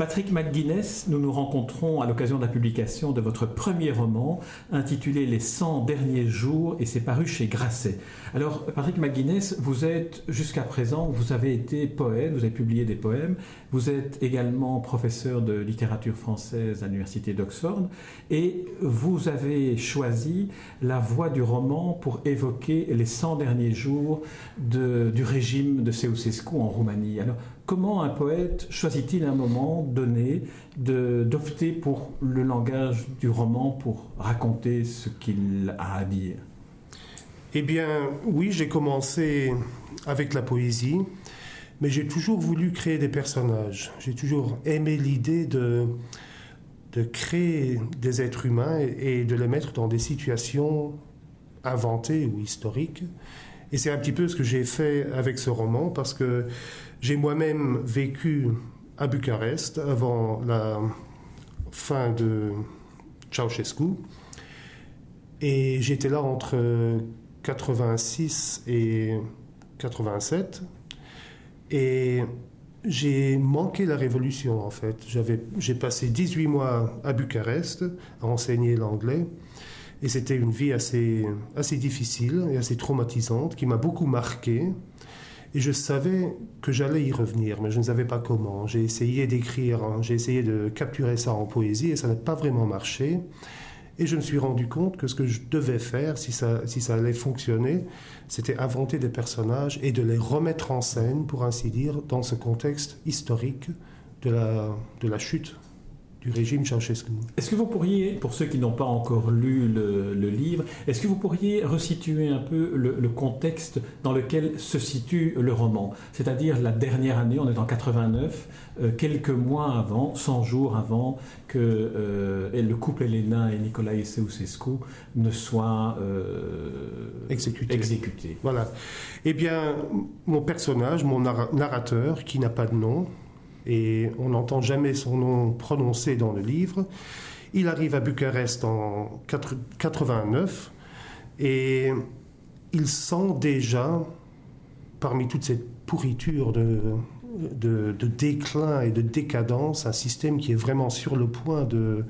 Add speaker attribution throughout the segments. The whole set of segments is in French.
Speaker 1: Patrick McGuinness, nous nous rencontrons à l'occasion de la publication de votre premier roman intitulé Les 100 derniers jours et c'est paru chez Grasset. Alors Patrick McGuinness, vous êtes jusqu'à présent, vous avez été poète, vous avez publié des poèmes, vous êtes également professeur de littérature française à l'université d'Oxford et vous avez choisi la voie du roman pour évoquer les 100 derniers jours du régime de Ceausescu en Roumanie. Alors comment un poète choisit-il un moment donné d'opter pour le langage du roman pour raconter ce qu'il a à dire?
Speaker 2: Eh bien, oui, j'ai commencé avec la poésie, mais j'ai toujours voulu créer des personnages. J'ai toujours aimé l'idée de, de créer des êtres humains et de les mettre dans des situations inventées ou historiques. Et c'est un petit peu ce que j'ai fait avec ce roman, parce que j'ai moi-même vécu à Bucarest avant la fin de Ceausescu. Et j'étais là entre 86 et 87. Et j'ai manqué la révolution en fait. j'ai passé 18 mois à Bucarest à enseigner l'anglais. Et c'était une vie assez, assez difficile et assez traumatisante qui m'a beaucoup marqué. Et je savais que j'allais y revenir, mais je ne savais pas comment. J'ai essayé d'écrire, hein. j'ai essayé de capturer ça en poésie et ça n'a pas vraiment marché. Et je me suis rendu compte que ce que je devais faire, si ça, si ça allait fonctionner, c'était inventer des personnages et de les remettre en scène, pour ainsi dire, dans ce contexte historique de la, de la chute du régime Ceausescu.
Speaker 1: Est-ce que vous pourriez, pour ceux qui n'ont pas encore lu le, livre, est-ce que vous pourriez resituer un peu le, contexte dans lequel se situe le roman? C'est-à-dire la dernière année, on est en 89, euh, quelques mois avant, 100 jours avant que euh, le couple Elena et Nicolae Ceausescu ne soient euh, exécutés. exécutés.
Speaker 2: Voilà. Eh bien, mon personnage, mon narrateur, qui n'a pas de nom, et on n'entend jamais son nom prononcé dans le livre. Il arrive à Bucarest en 89 et il sent déjà, parmi toute cette pourriture de, déclin et de décadence, un système qui est vraiment sur le point de,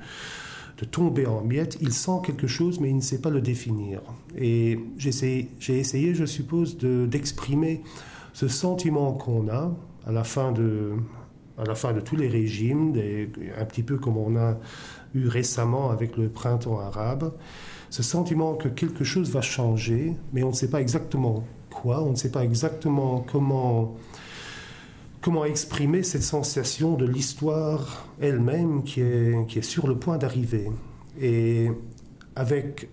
Speaker 2: de tomber en miettes. Il sent quelque chose, mais il ne sait pas le définir. Et j'ai essayé, je suppose, d'exprimer ce sentiment qu'on a à la fin de, à la fin de tous les régimes, un petit peu comme on a eu récemment avec le printemps arabe, ce sentiment que quelque chose va changer, mais on ne sait pas exactement quoi, on ne sait pas exactement comment, comment exprimer cette sensation de l'histoire elle-même qui est, qui est sur le point d'arriver. Et avec,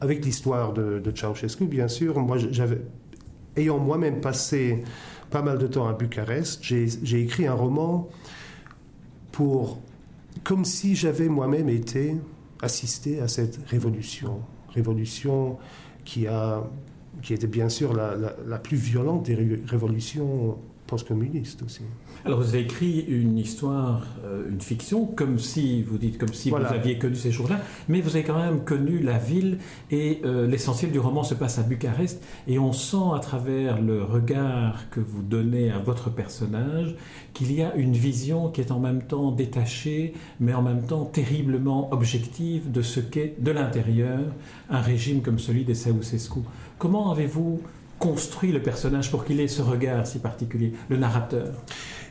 Speaker 2: avec l'histoire de, de Ceausescu, bien sûr, moi j'avais, ayant moi-même passé pas mal de temps à Bucarest, j'ai écrit un roman pour, comme si j'avais moi-même été assisté à cette révolution. Révolution qui, a, qui était bien sûr la, la plus violente des révolutions post-communiste aussi.
Speaker 1: Alors vous avez écrit une histoire, euh, une fiction, comme si, vous dites, comme si vous aviez connu ces jours-là, mais vous avez quand même connu la ville et euh, l'essentiel du roman se passe à Bucarest et on sent à travers le regard que vous donnez à votre personnage qu'il y a une vision qui est en même temps détachée, mais en même temps terriblement objective de ce qu'est de l'intérieur un régime comme celui des Ceausescu. Comment avez-vous construit le personnage pour qu'il ait ce regard si particulier, le narrateur?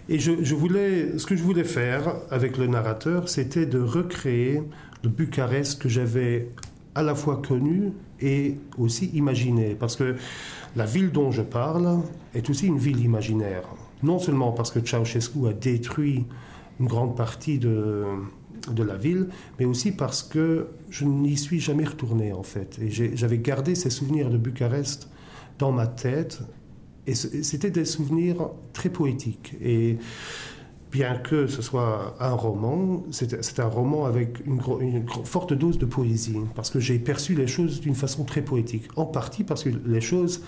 Speaker 2: Et je, voulais, ce que je voulais faire avec le narrateur, c'était de recréer le Bucarest que j'avais à la fois connu et aussi imaginé. Parce que la ville dont je parle est aussi une ville imaginaire. Non seulement parce que Ceausescu a détruit une grande partie de, de la ville, mais aussi parce que je n'y suis jamais retourné en fait. Et j'avais gardé ces souvenirs de Bucarest dans ma tête. Et c'était des souvenirs très poétiques. Et bien que ce soit un roman, c'est un roman avec une, forte dose de poésie, parce que j'ai perçu les choses d'une façon très poétique. En partie parce que les choses,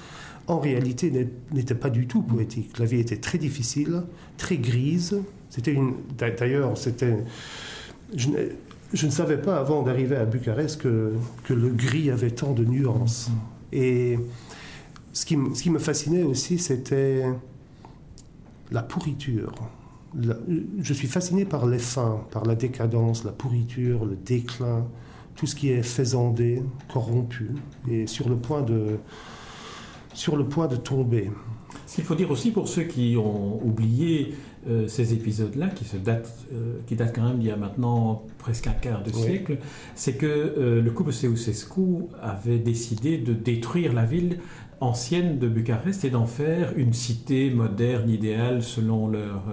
Speaker 2: en réalité, n'étaient pas du tout poétiques. La vie était très difficile, très grise. C'était. D'ailleurs, c'était. Je, je, ne savais pas avant d'arriver à Bucarest que, que le gris avait tant de nuances. Et ce qui, ce qui me fascinait aussi, c'était la pourriture. je suis fasciné par les fins, par la décadence, la pourriture, le déclin, tout ce qui est faisandé, corrompu, et sur le point de, sur le point de tomber.
Speaker 1: Ce qu'il faut dire aussi pour ceux qui ont oublié euh, ces épisodes-là, qui, se datent, euh, qui datent quand même d'il y a maintenant presque un quart de siècle, c'est que euh, le couple Ceausescu avait décidé de détruire la ville ancienne de Bucarest et d'en faire une cité moderne, idéale, selon leur,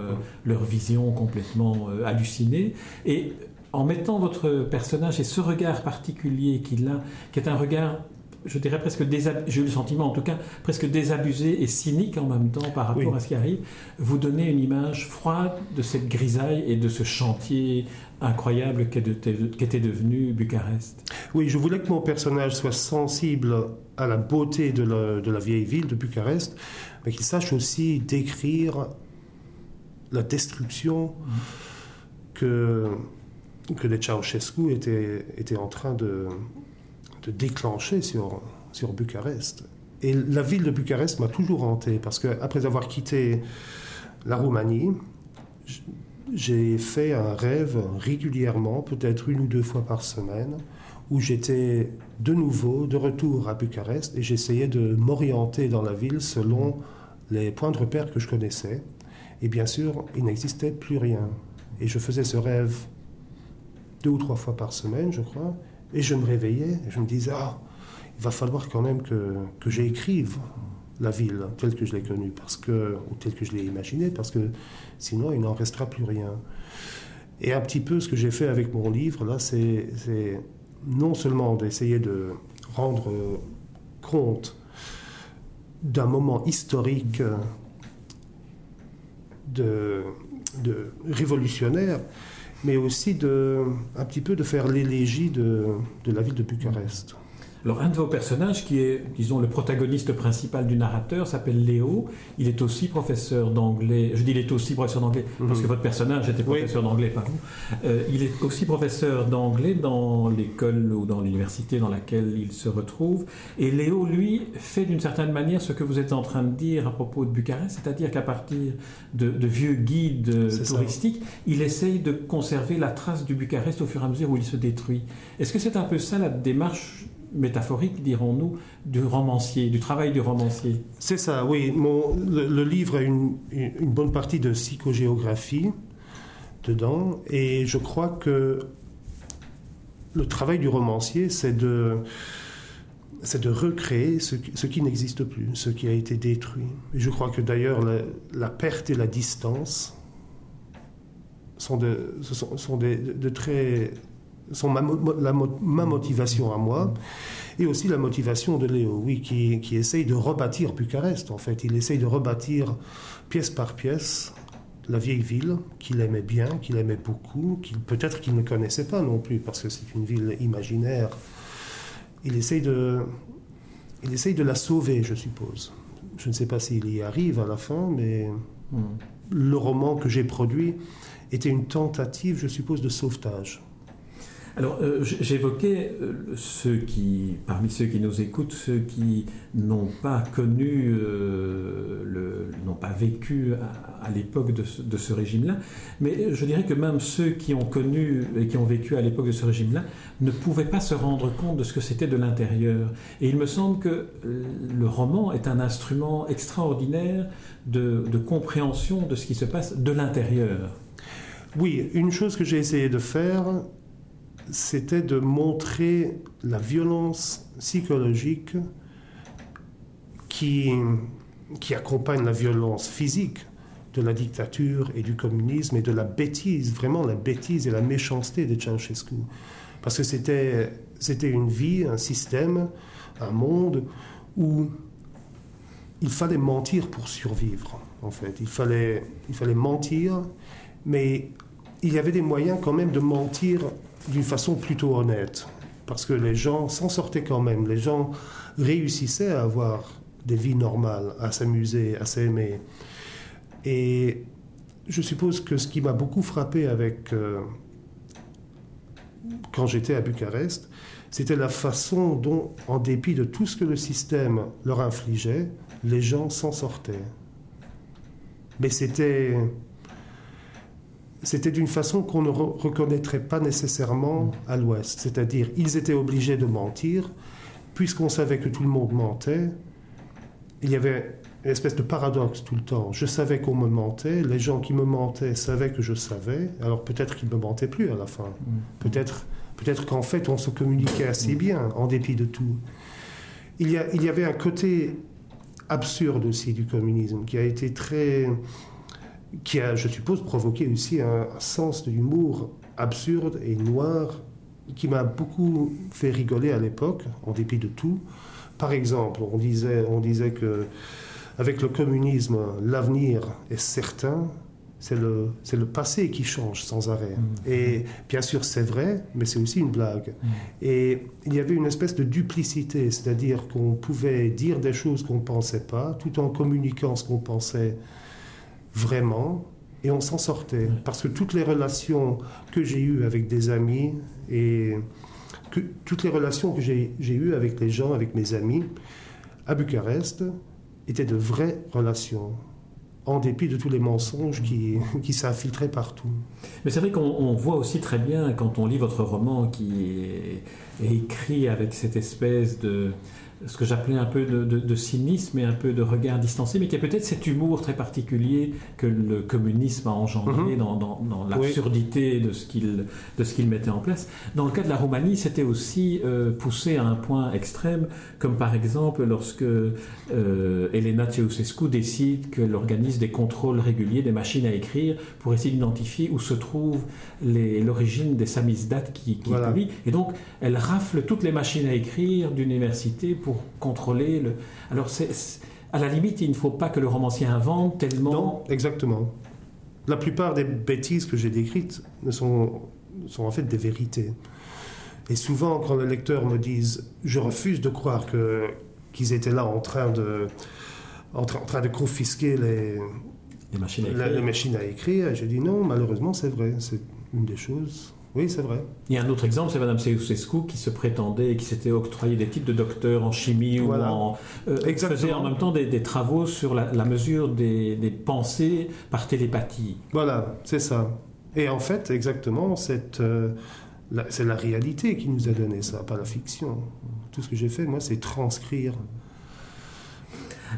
Speaker 1: leur vision complètement hallucinée. Et en mettant votre personnage et ce regard particulier qu'il a, qui est un regard je dirais presque j'ai eu le sentiment en tout cas presque désabusé et cynique en même temps par rapport à ce qui arrive, vous donnez une image froide de cette grisaille et de ce chantier incroyable qu'était devenu Bucarest.
Speaker 2: Oui, je voulais que mon personnage soit sensible à la beauté de la, vieille ville de Bucarest, mais qu'il sache aussi décrire la destruction que, que les Ceausescu étaient, étaient en train de, de déclencher sur, sur Bucarest. Et la ville de Bucarest m'a toujours hanté parce qu'après avoir quitté la Roumanie, j'ai fait un rêve régulièrement, peut-être une ou deux fois par semaine, où j'étais de nouveau de retour à Bucarest et j'essayais de m'orienter dans la ville selon les points de repère que je connaissais. Et bien sûr, il n'existait plus rien. Et je faisais ce rêve deux ou trois fois par semaine, je crois. Et je me réveillais, je me disais, ah, il va falloir quand même que, que j'écrive la ville telle que je l'ai connue, parce que, ou telle que je l'ai imaginée, parce que sinon il n'en restera plus rien. Et un petit peu ce que j'ai fait avec mon livre, là, c'est non seulement d'essayer de rendre compte d'un moment historique de, de révolutionnaire, mais aussi de, un petit peu de faire l'élégie de, de la ville de Bucarest.
Speaker 1: Alors, un de vos personnages, qui est, disons, le protagoniste principal du narrateur, s'appelle Léo. Il est aussi professeur d'anglais. Je dis il est aussi professeur d'anglais parce que mhm. votre personnage était professeur d'anglais, par vous. Euh, il est aussi professeur d'anglais dans l'école ou dans l'université dans laquelle il se retrouve. Et Léo, lui, fait d'une certaine manière ce que vous êtes en train de dire à propos de Bucarest, c'est-à-dire qu'à partir de, vieux guides touristiques, il essaye de conserver la trace du Bucarest au fur et à mesure où il se détruit. Est-ce que c'est un peu ça la démarche métaphorique, dirons-nous, du romancier, du travail du romancier.
Speaker 2: C'est ça, oui. le, livre a une, bonne partie de psychogéographie dedans, et je crois que le travail du romancier, c'est de, c'est de recréer ce, qui n'existe plus, ce qui a été détruit. Je crois que d'ailleurs la, perte et la distance sont de, sont, de très sont ma, ma, motivation à moi, et aussi la motivation de Léo, oui, qui, qui, essaye de rebâtir Bucarest, en fait. Il essaye de rebâtir pièce par pièce la vieille ville qu'il aimait bien, qu'il aimait beaucoup, qu'il, peut-être qu'il ne connaissait pas non plus, parce que c'est une ville imaginaire. Il essaye de, il essaye de la sauver, je suppose. Je ne sais pas s'il y arrive à la fin, mais hmm. le roman que j'ai produit était une tentative, je suppose, de sauvetage.
Speaker 1: Alors, euh, j'évoquais euh, ceux qui, parmi ceux qui nous écoutent, ceux qui n'ont pas connu, euh, n'ont pas vécu à, l'époque de, ce, régime-là, mais je dirais que même ceux qui ont connu et qui ont vécu à l'époque de ce régime-là ne pouvaient pas se rendre compte de ce que c'était de l'intérieur. Et il me semble que le roman est un instrument extraordinaire de, de compréhension de ce qui se passe de l'intérieur.
Speaker 2: Oui, une chose que j'ai essayé de faire, c'était de montrer la violence psychologique qui, qui accompagne la violence physique de la dictature et du communisme et de la bêtise, vraiment la bêtise et la méchanceté de Ceausescu. Parce que c'était, une vie, un système, un monde où il fallait mentir pour survivre, en fait. Il fallait, il fallait mentir, mais il y avait des moyens quand même de mentir d'une façon plutôt honnête, parce que les gens s'en sortaient quand même, les gens réussissaient à avoir des vies normales, à s'amuser, à s'aimer. Et je suppose que ce qui m'a beaucoup frappé avec... Euh, quand j'étais à Bucarest, c'était la façon dont, en dépit de tout ce que le système leur infligeait, les gens s'en sortaient. Mais c'était c'était d'une façon qu'on ne reconnaîtrait pas nécessairement à l'Ouest. C'est-à-dire, ils étaient obligés de mentir, puisqu'on savait que tout le monde mentait. Il y avait une espèce de paradoxe tout le temps. Je savais qu'on me mentait, les gens qui me mentaient savaient que je savais, alors peut-être qu'ils ne me mentaient plus à la fin. Mm. Peut-être peut qu'en fait on se communiquait assez mm. bien, en dépit de tout. Il y, a, il y avait un côté absurde aussi du communisme, qui a été très... qui a, je suppose, provoqué aussi un, sens de l'humour absurde et noir, qui m'a beaucoup fait rigoler à l'époque, en dépit de tout. Par exemple, on disait, on disait que avec le communisme, l'avenir est certain. C'est le, c'est le passé qui change sans arrêt. Mm. Et bien sûr, c'est vrai, mais c'est aussi une blague. Mm. Et il y avait une espèce de duplicité, c'est-à-dire qu'on pouvait dire des choses qu'on ne pensait pas, tout en communiquant ce qu'on pensait vraiment, et on s'en sortait. Parce que toutes les relations que j'ai eues avec des amis, et que, toutes les relations que j'ai, j'ai eues avec les gens, avec mes amis, à Bucarest, étaient de vraies relations, en dépit de tous les mensonges qui, qui s'infiltraient partout.
Speaker 1: Mais c'est vrai qu'on voit aussi très bien, quand on lit votre roman qui est écrit avec cette espèce de ce que j'appelais un peu de, cynisme et un peu de regard distancé, mais qui a peut-être cet humour très particulier que le communisme a engendré mhm. dans, l'absurdité de ce qu'il mettait en place. Dans le cas de la Roumanie, c'était aussi euh, poussé à un point extrême, comme par exemple lorsque euh, Elena Ceausescu décide qu'elle organise des contrôles réguliers des machines à écrire pour essayer d'identifier où se trouve l'origine des samizdat qui, qui publient. Et donc, elle rafle toutes les machines à écrire d'université pour contrôler le. Alors, c'est, à la limite, il ne faut pas que le romancier invente tellement.
Speaker 2: Non, exactement. La plupart des bêtises que j'ai décrites sont, sont en fait des vérités. Et souvent, quand les lecteurs me disent Je refuse de croire que, qu'ils étaient là en train de, en, train de confisquer les,
Speaker 1: les machines à écrire,
Speaker 2: les machines à écrire, je dis non, malheureusement, c'est vrai. C'est une des choses. Oui, c'est vrai.
Speaker 1: Il y a un autre exemple, c'est Mme Ceausescu qui se prétendait et qui s'était octroyé des titres de docteur en chimie ou en. Euh, faisait en même temps des, travaux sur la, mesure des, pensées par télépathie.
Speaker 2: Voilà, c'est ça. Et en fait, exactement, euh, c'est la réalité qui nous a donné ça, pas la fiction. Tout ce que j'ai fait, moi, c'est transcrire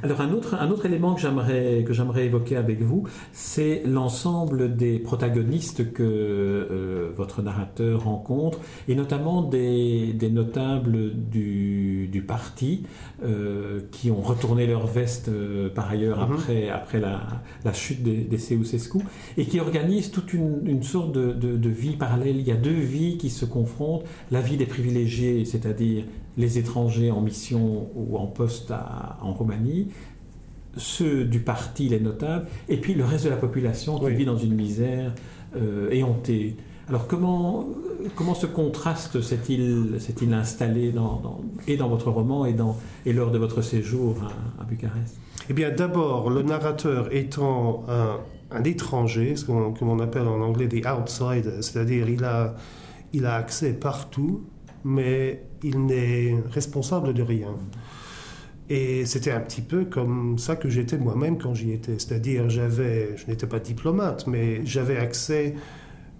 Speaker 1: alors un autre, un autre élément que j'aimerais, que j'aimerais évoquer avec vous, c'est l'ensemble des protagonistes que euh, votre narrateur rencontre, et notamment des, des notables du, du parti euh, qui ont retourné leur veste euh, par ailleurs mhm. après, après la, la chute des, des Ceausescu, et qui organisent toute une, une sorte de, de, de vie parallèle. Il y a deux vies qui se confrontent, la vie des privilégiés, c'est-à-dire les étrangers en mission ou en poste en Roumanie, ceux du parti, les notables, et puis le reste de la population qui vit dans une misère euh, éhontée. Alors comment, comment ce contraste s'est-il installé dans, et dans votre roman et, dans, et lors de votre séjour à, Bucarest?
Speaker 2: Eh bien d'abord, le narrateur étant un, un étranger, ce qu'on appelle en anglais des outsiders, c'est-à-dire il a, il a accès partout, mais il n'est responsable de rien. Et c'était un petit peu comme ça que j'étais moi-même quand j'y étais. C'est-à-dire, j'avais, je n'étais pas diplomate, mais j'avais accès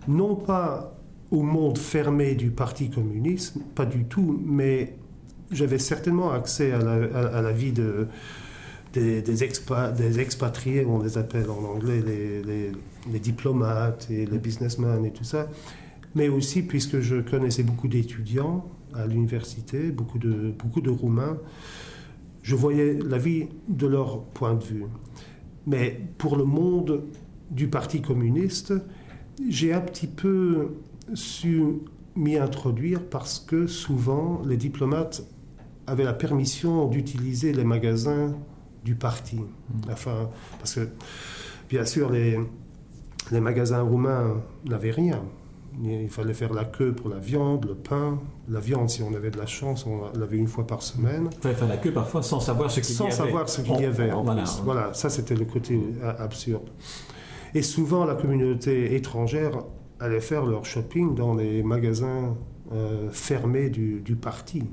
Speaker 2: non pas au monde fermé du Parti communiste, pas du tout, mais j'avais certainement accès à la, vie de, des, des, expatriés, on les appelle en anglais les diplomates et les businessmen et tout ça, mais aussi puisque je connaissais beaucoup d'étudiants à l'université, beaucoup de, beaucoup de Roumains, je voyais la vie de leur point de vue. Mais pour le monde du Parti communiste, j'ai un petit peu su m'y introduire parce que souvent les diplomates avaient la permission d'utiliser les magasins du parti. Mmh. Enfin, parce que bien sûr les, les magasins roumains n'avaient rien. Il fallait faire la queue pour la viande, le pain. La viande, si on avait de la chance, on l'avait une fois par semaine.
Speaker 1: Il fallait faire la queue parfois sans savoir ce qu'il y
Speaker 2: avait. Sans savoir ce qu'il y avait. voilà, voilà, ça c'était le côté absurde. Et souvent, la communauté étrangère allait faire leur shopping dans les magasins euh, fermé du, parti.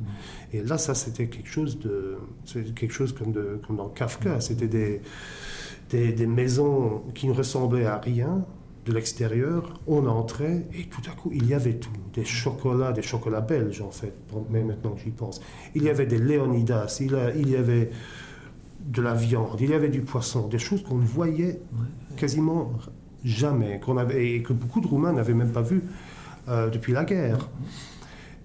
Speaker 2: Et là, ça, c'était quelque chose de, quelque chose comme, de, comme dans Kafka. C'était des, des, des, maisons qui ne ressemblaient à rien de l'extérieur. On entrait et tout à coup, il y avait tout. Des chocolats, des chocolats belges en fait, mais maintenant que j'y pense. Il y avait des Léonidas, il, il y avait de la viande, il y avait du poisson, des choses qu'on ne voyait quasiment jamais, qu'on avait, et que beaucoup de Roumains n'avaient même pas vu euh, depuis la guerre.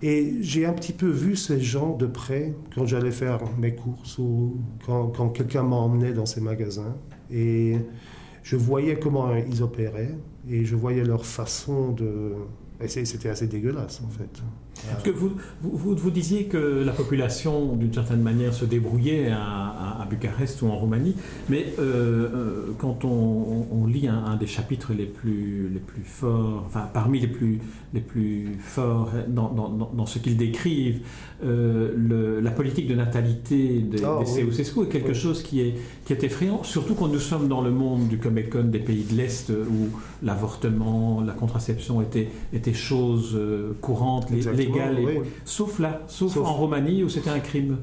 Speaker 2: Et j'ai un petit peu vu ces gens de près quand j'allais faire mes courses ou quand, quand quelqu'un m'emmenait dans ces magasins. Et je voyais comment ils opéraient et je voyais leur façon de, c'était assez dégueulasse, en fait.
Speaker 1: Parce que vous, vous, vous disiez que la population, d'une certaine manière, se débrouillait à, à, Bucarest ou en Roumanie, mais euh, euh, quand on, lit un, des chapitres les plus, les plus forts, enfin parmi les plus, les plus forts dans, dans, dans ce qu'ils décrivent, euh, le, la politique de natalité des, oh, Ceausescu est quelque chose qui est, qui est effrayant, surtout quand nous sommes dans le monde du Comecon des pays de l'Est où l'avortement, la contraception étaient, étaient choses courantes, légales sauf là, sauf, en Roumanie où c'était un crime.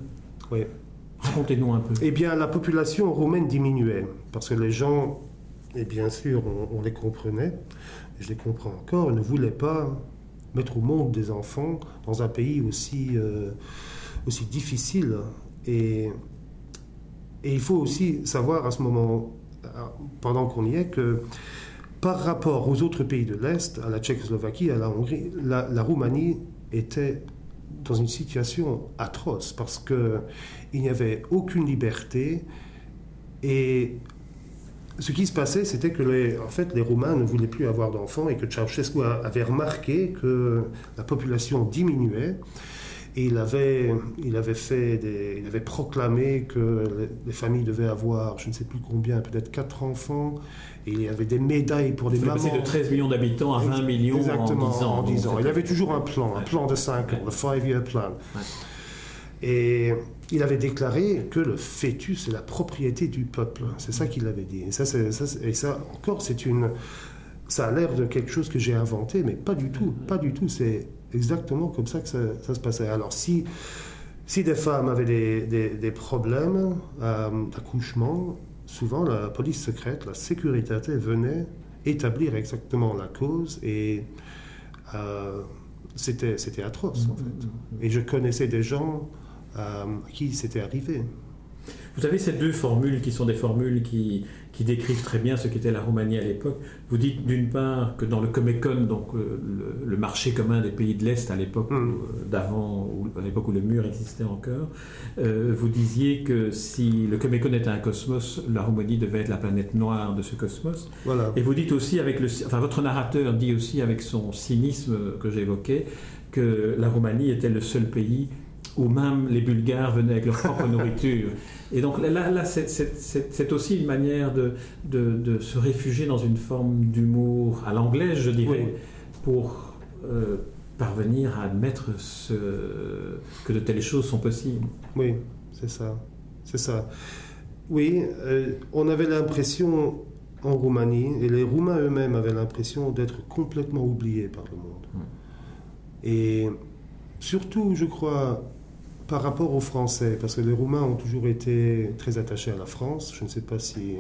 Speaker 2: Oui.
Speaker 1: Racontez-nous un peu.
Speaker 2: Eh bien, la population roumaine diminuait parce que les gens, et bien sûr, on, les comprenait, je les comprends encore, ne voulaient pas mettre au monde des enfants dans un pays aussi, euh, aussi difficile. Et, et il faut aussi savoir à ce moment, pendant qu'on y est, que par rapport aux autres pays de l'Est, à la Tchécoslovaquie, à la Hongrie, la Roumanie était dans une situation atroce parce qu'il n'y avait aucune liberté et ce qui se passait, c'était que les, en fait, les Roumains ne voulaient plus avoir d'enfants et que Ceausescu avait remarqué que la population diminuait et il avait, il avait, fait des, il avait proclamé que les familles devaient avoir, je ne sais plus combien, peut-être quatre enfants il y avait des médailles pour les mamans.
Speaker 1: Passer de 13 millions d'habitants à 20 millions
Speaker 2: en 10 ans. Il y avait toujours un plan, un plan de 5 ans, le five-year plan. Et il avait déclaré que le fœtus est la propriété du peuple. C'est ça qu'il avait dit. Et ça, et ça encore, c'est une. Ça a l'air de quelque chose que j'ai inventé, mais pas du tout. Pas du tout. C'est exactement comme ça que ça, se passait. Alors, si, si des femmes avaient des, des, problèmes euh, d'accouchement, souvent la police secrète, la sécurité venait établir exactement la cause et euh, c'était, c'était atroce en fait. Mm-hmm. Et je connaissais des gens euh, à qui c'était arrivé.
Speaker 1: Vous avez ces deux formules qui sont des formules qui, qui décrivent très bien ce qu'était la Roumanie à l'époque. Vous dites d'une part que dans le Comecon, donc euh, le, marché commun des pays de l'Est à l'époque mm. euh, d'avant, à l'époque où le mur existait encore, euh, vous disiez que si le Comecon était un cosmos, la Roumanie devait être la planète noire de ce cosmos.
Speaker 2: Voilà.
Speaker 1: Et vous dites aussi avec le, enfin votre narrateur dit aussi avec son cynisme que j'évoquais que la Roumanie était le seul pays où même les Bulgares venaient avec leur propre nourriture. Et donc là, là c'est aussi une manière de, de, se réfugier dans une forme d'humour à l'anglaise, je dirais, pour euh, parvenir à admettre ce, que de telles choses sont possibles.
Speaker 2: Oui, c'est ça. C'est ça. Oui, euh, on avait l'impression en Roumanie, et les Roumains eux-mêmes avaient l'impression d'être complètement oubliés par le monde. Hmm. Et surtout, je crois, par rapport aux Français, parce que les Roumains ont toujours été très attachés à la France, je ne sais pas si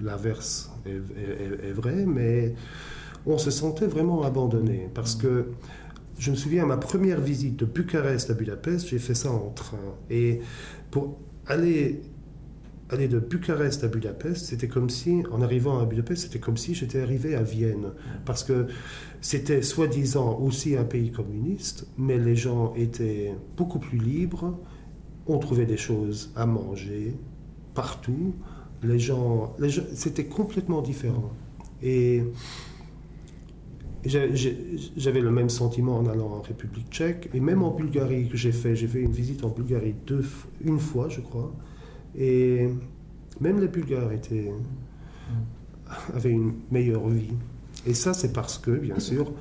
Speaker 2: l'inverse est, vrai, mais on se sentait vraiment abandonné, parce que je me souviens, à ma première visite de Bucarest à Budapest, j'ai fait ça en train. Et pour aller aller de Bucarest à Budapest, c'était comme si, en arrivant à Budapest, c'était comme si j'étais arrivé à Vienne. Parce que c'était soi-disant aussi un pays communiste, mais les gens étaient beaucoup plus libres, on trouvait des choses à manger partout. Les gens, les gens c'était complètement différent. Et j'avais le même sentiment en allant en République tchèque et même en Bulgarie que j'ai fait. J'ai fait une visite en Bulgarie deux, une fois, je crois. Et même les Bulgares avaient une meilleure vie. Et ça, c'est parce que, bien sûr,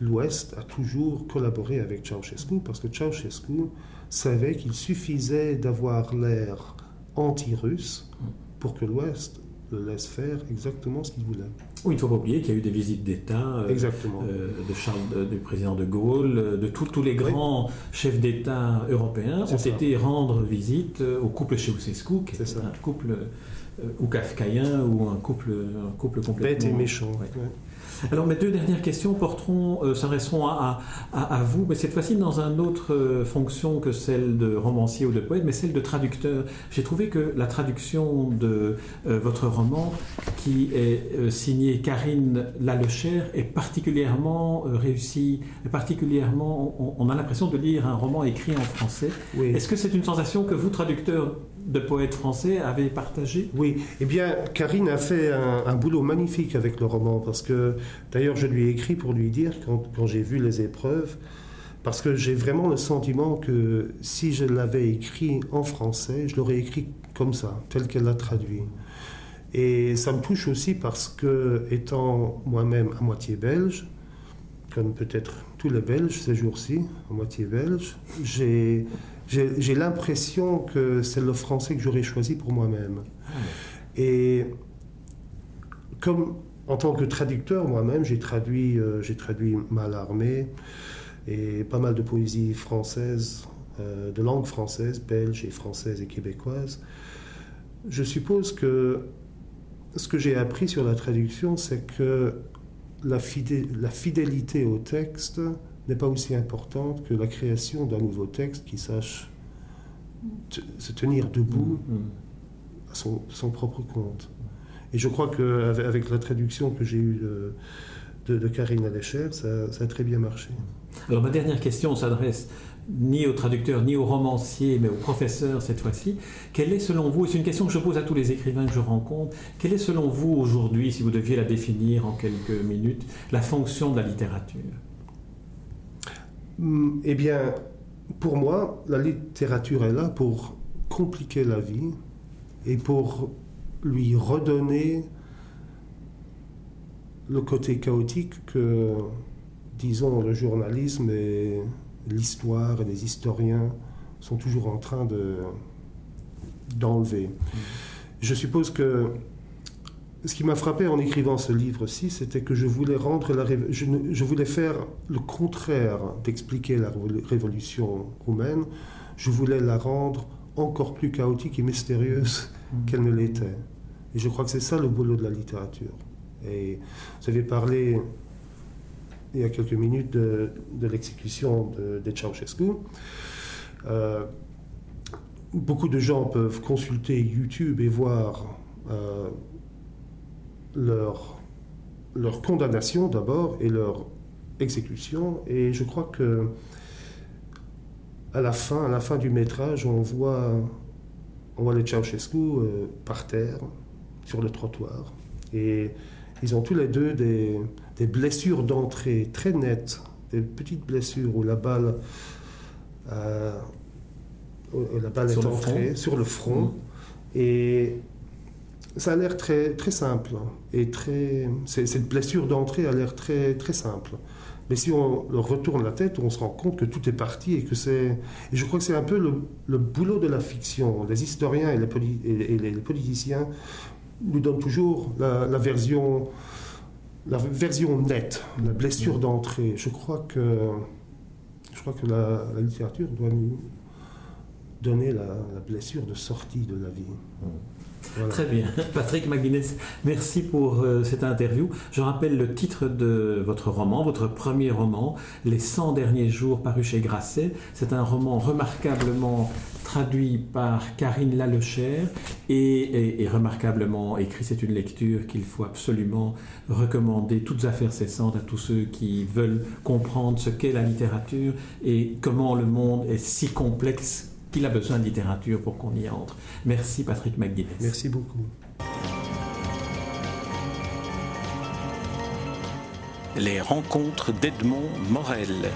Speaker 2: l'Ouest a toujours collaboré avec Ceausescu, parce que Ceausescu savait qu'il suffisait d'avoir l'air anti-russe pour que l'Ouest le laisse faire exactement ce qu'il voulait.
Speaker 1: Oui, il ne faut pas oublier qu'il y a eu des visites d'État
Speaker 2: Exactement.
Speaker 1: de Charles, du président de Gaulle, de tous les grands chefs d'État européens ont été rendre visite au couple Ceausescu, qui est, un couple ou kafkaïen ou un couple, un couple complètement...
Speaker 2: Bête et méchant.
Speaker 1: Alors mes deux dernières questions porteront, euh, s'adresseront à, à, vous, mais cette fois-ci dans une autre euh, fonction que celle de romancier ou de poète, mais celle de traducteur. J'ai trouvé que la traduction de euh, votre roman, qui est signé Karine Lalechère, est particulièrement réussie, particulièrement, on, a l'impression de lire un roman écrit en français. Est-ce que c'est une sensation que vous, traducteur de poètes français avez partagé
Speaker 2: Oui, eh bien, Karine a fait un, boulot magnifique avec le roman, parce que d'ailleurs, je lui ai écrit pour lui dire, quand, j'ai vu les épreuves, parce que j'ai vraiment le sentiment que si je l'avais écrit en français, je l'aurais écrit comme ça, tel qu'elle l'a traduit. Et ça me touche aussi parce que, étant moi-même à moitié belge, comme peut-être tous les Belges ces jours-ci, à moitié belge, j'ai j'ai l'impression que c'est le français que j'aurais choisi pour moi-même. Ah Et comme en tant que traducteur moi-même, j'ai traduit, euh, j'ai traduit Malarmé et pas mal de poésie française, euh, de langue française, belge et française et québécoise. Je suppose que ce que j'ai appris sur la traduction, c'est que la, la fidélité au texte n'est pas aussi importante que la création d'un nouveau texte qui sache se tenir debout mm, mm. à son, propre compte. Et je crois qu'avec avec la traduction que j'ai eue de, de, Karine Alecher, ça, ça, a très bien marché.
Speaker 1: Alors ma dernière question s'adresse ni au traducteur, ni au romancier, mais au professeur cette fois-ci. Quelle est selon vous, et c'est une question que je pose à tous les écrivains que je rencontre, quelle est selon vous aujourd'hui, si vous deviez la définir en quelques minutes, la fonction de la littérature?
Speaker 2: Eh bien, pour moi, la littérature est là pour compliquer la vie et pour lui redonner le côté chaotique que, disons, le journalisme et l'histoire et les historiens sont toujours en train de, d'enlever. Mm. Je suppose que ce qui m'a frappé en écrivant ce livre-ci, c'était que je voulais rendre la je, je, voulais faire le contraire d'expliquer la révolution roumaine. Je voulais la rendre encore plus chaotique et mystérieuse mmh. qu'elle ne l'était. Et je crois que c'est ça le boulot de la littérature. Et vous avez parlé il y a quelques minutes de, de l'exécution de, de, Ceausescu. Euh, beaucoup de gens peuvent consulter YouTube et voir euh, leur, leur condamnation d'abord et leur exécution. Et je crois que à la fin, à la fin du métrage, on voit, on voit les Ceausescu euh, par terre, sur le trottoir. Et ils ont tous les deux des, des blessures d'entrée très nettes, des petites blessures où la balle, euh, la balle est entrée sur le front. Mmh. Et ça a l'air très, très simple. Et très, cette blessure d'entrée a l'air très, très simple. Mais si on retourne la tête, on se rend compte que tout est parti et que c'est. Je crois que c'est un peu le, boulot de la fiction. Les historiens et les, et les, politiciens nous donnent toujours la, version, la version nette, la blessure d'entrée. Je crois que, je crois que la, littérature doit nous donner la, blessure de sortie de la vie.
Speaker 1: Très bien. Patrick McGuinness, merci pour euh, cette interview. Je rappelle le titre de votre roman, votre premier roman, Les 100 derniers jours paru chez Grasset. C'est un roman remarquablement traduit par Karine Lalechère et, et, remarquablement écrit. C'est une lecture qu'il faut absolument recommander, toutes affaires cessantes, à tous ceux qui veulent comprendre ce qu'est la littérature et comment le monde est si complexe qu'il a besoin de littérature pour qu'on y entre. Merci Patrick McGuinness.
Speaker 2: Merci beaucoup.
Speaker 3: Les rencontres d'Edmond Morel.